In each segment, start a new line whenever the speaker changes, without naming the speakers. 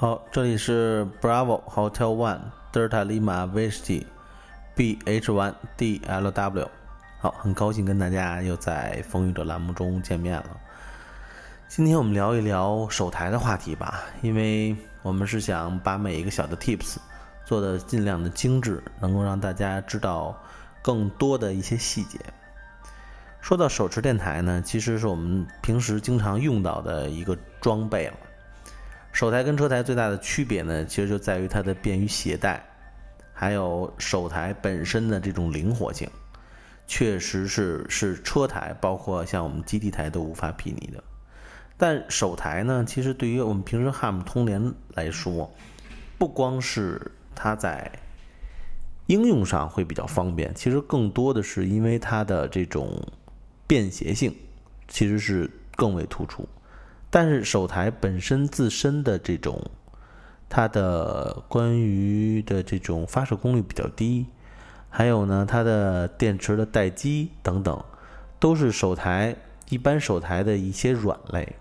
好，这里是 Bravo Hotel One Delta Lima Vista B H One D L W。好，很高兴跟大家又在风雨者栏目中见面了。今天我们聊一聊手台的话题吧，因为我们是想把每一个小的 Tips 做的尽量的精致，能够让大家知道更多的一些细节。说到手持电台呢，其实是我们平时经常用到的一个装备了。手台跟车台最大的区别呢，其实就在于它的便于携带，还有手台本身的这种灵活性，确实是是车台，包括像我们基地台都无法比拟的。但手台呢，其实对于我们平时汉姆通联来说，不光是它在应用上会比较方便，其实更多的是因为它的这种便携性，其实是更为突出。但是手台本身自身的这种，它的关于的这种发射功率比较低，还有呢，它的电池的待机等等，都是手台一般手台的一些软肋。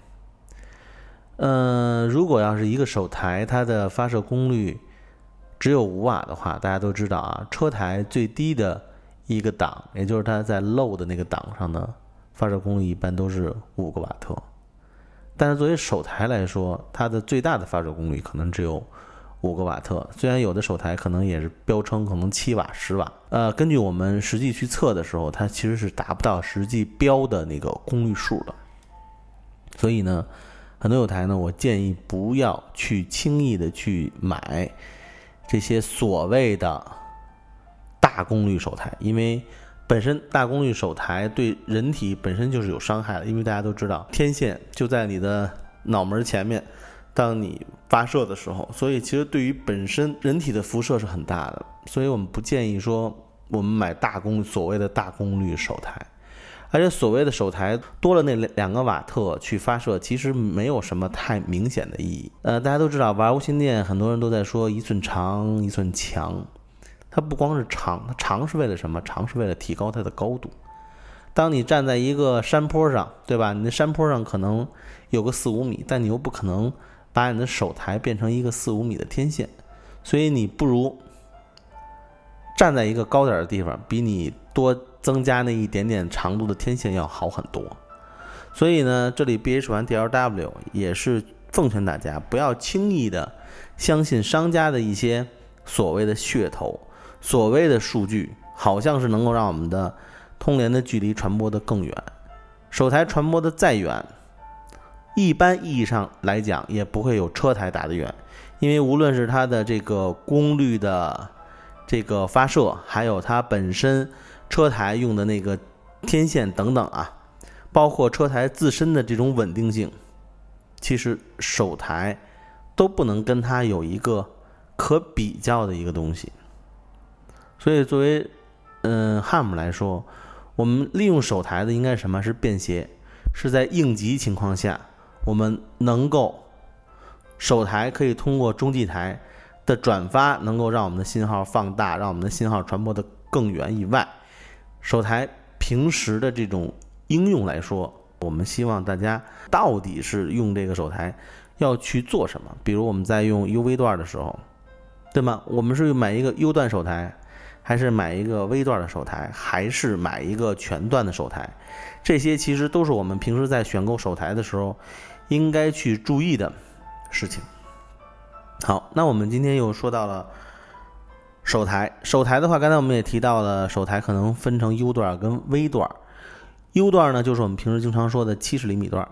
嗯，如果要是一个手台，它的发射功率只有五瓦的话，大家都知道啊，车台最低的一个档，也就是它在 low 的那个档上的发射功率一般都是五个瓦特。但是作为手台来说，它的最大的发射功率可能只有五个瓦特。虽然有的手台可能也是标称可能七瓦、十瓦，呃，根据我们实际去测的时候，它其实是达不到实际标的那个功率数的。所以呢，很多有台呢，我建议不要去轻易的去买这些所谓的大功率手台，因为。本身大功率手台对人体本身就是有伤害的，因为大家都知道天线就在你的脑门前面，当你发射的时候，所以其实对于本身人体的辐射是很大的，所以我们不建议说我们买大功所谓的大功率手台，而且所谓的手台多了那两个瓦特去发射，其实没有什么太明显的意义。呃，大家都知道玩无线电，很多人都在说一寸长一寸强。它不光是长，它长是为了什么？长是为了提高它的高度。当你站在一个山坡上，对吧？你的山坡上可能有个四五米，但你又不可能把你的手台变成一个四五米的天线，所以你不如站在一个高点的地方，比你多增加那一点点长度的天线要好很多。所以呢，这里 B H 1 D L W 也是奉劝大家不要轻易的相信商家的一些所谓的噱头。所谓的数据好像是能够让我们的通联的距离传播的更远，手台传播的再远，一般意义上来讲也不会有车台打得远，因为无论是它的这个功率的这个发射，还有它本身车台用的那个天线等等啊，包括车台自身的这种稳定性，其实手台都不能跟它有一个可比较的一个东西。所以，作为嗯汉姆来说，我们利用手台的应该什么是便携？是在应急情况下，我们能够手台可以通过中继台的转发，能够让我们的信号放大，让我们的信号传播的更远以外，手台平时的这种应用来说，我们希望大家到底是用这个手台要去做什么？比如我们在用 UV 段的时候，对吗？我们是买一个 U 段手台。还是买一个微段的手台，还是买一个全段的手台，这些其实都是我们平时在选购手台的时候应该去注意的事情。好，那我们今天又说到了手台。手台的话，刚才我们也提到了，手台可能分成 U 段跟 V 段。U 段呢，就是我们平时经常说的七十厘米段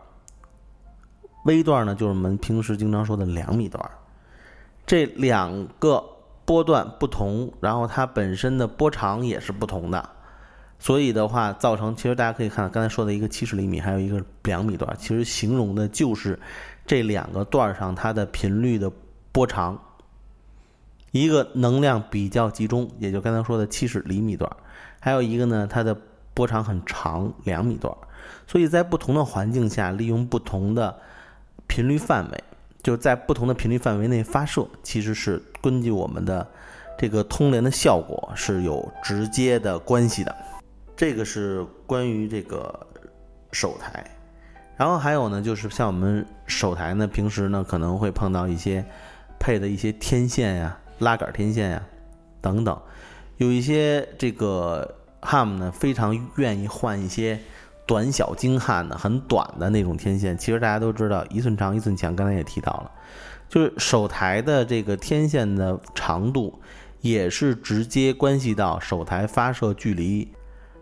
；；V 段呢，就是我们平时经常说的两米段。这两个。波段不同，然后它本身的波长也是不同的，所以的话造成，其实大家可以看到刚才说的一个七十厘米，还有一个两米段，其实形容的就是这两个段上它的频率的波长，一个能量比较集中，也就刚才说的七十厘米段，还有一个呢它的波长很长，两米段，所以在不同的环境下利用不同的频率范围。就在不同的频率范围内发射，其实是根据我们的这个通联的效果是有直接的关系的。这个是关于这个手台，然后还有呢，就是像我们手台呢，平时呢可能会碰到一些配的一些天线呀、拉杆天线呀等等。有一些这个 HAM 呢，非常愿意换一些短小精悍的、很短的那种天线。其实大家都知道，一寸长一寸强，刚才也提到了，就是手台的这个天线的长度，也是直接关系到手台发射距离。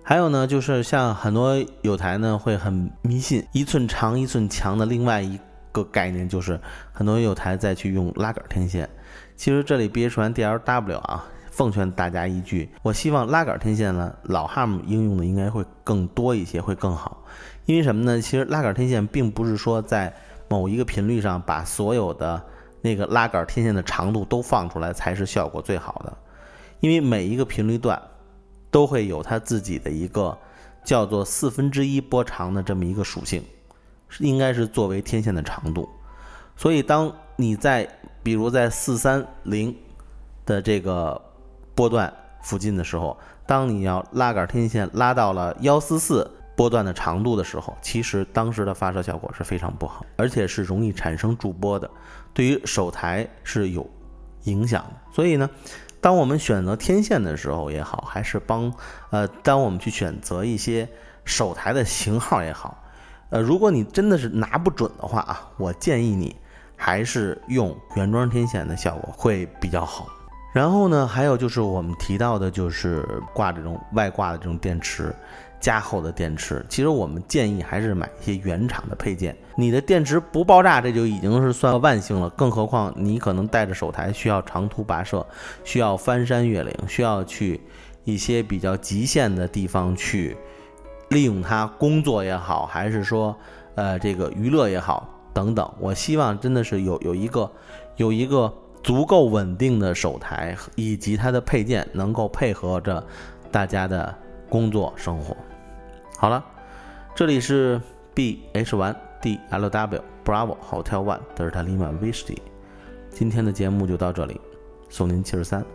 还有呢，就是像很多有台呢会很迷信一寸长一寸强的另外一个概念，就是很多有台再去用拉杆天线。其实这里 BH 传 DLW 啊。奉劝大家一句，我希望拉杆天线呢，老 HAM 应用的应该会更多一些，会更好。因为什么呢？其实拉杆天线并不是说在某一个频率上把所有的那个拉杆天线的长度都放出来才是效果最好的。因为每一个频率段都会有它自己的一个叫做四分之一波长的这么一个属性，是应该是作为天线的长度。所以当你在比如在四三零的这个波段附近的时候，当你要拉杆天线拉到了幺四四波段的长度的时候，其实当时的发射效果是非常不好，而且是容易产生驻波的，对于手台是有影响的。所以呢，当我们选择天线的时候也好，还是帮呃，当我们去选择一些手台的型号也好，呃，如果你真的是拿不准的话啊，我建议你还是用原装天线的效果会比较好。然后呢，还有就是我们提到的，就是挂这种外挂的这种电池，加厚的电池。其实我们建议还是买一些原厂的配件。你的电池不爆炸，这就已经是算万幸了。更何况你可能带着手台需要长途跋涉，需要翻山越岭，需要去一些比较极限的地方去利用它工作也好，还是说呃这个娱乐也好等等。我希望真的是有有一个有一个。足够稳定的手台以及它的配件，能够配合着大家的工作生活。好了，这里是 B H Y D L W Bravo Hotel One 德尔塔利马 v i s t 今天的节目就到这里，送您七十三。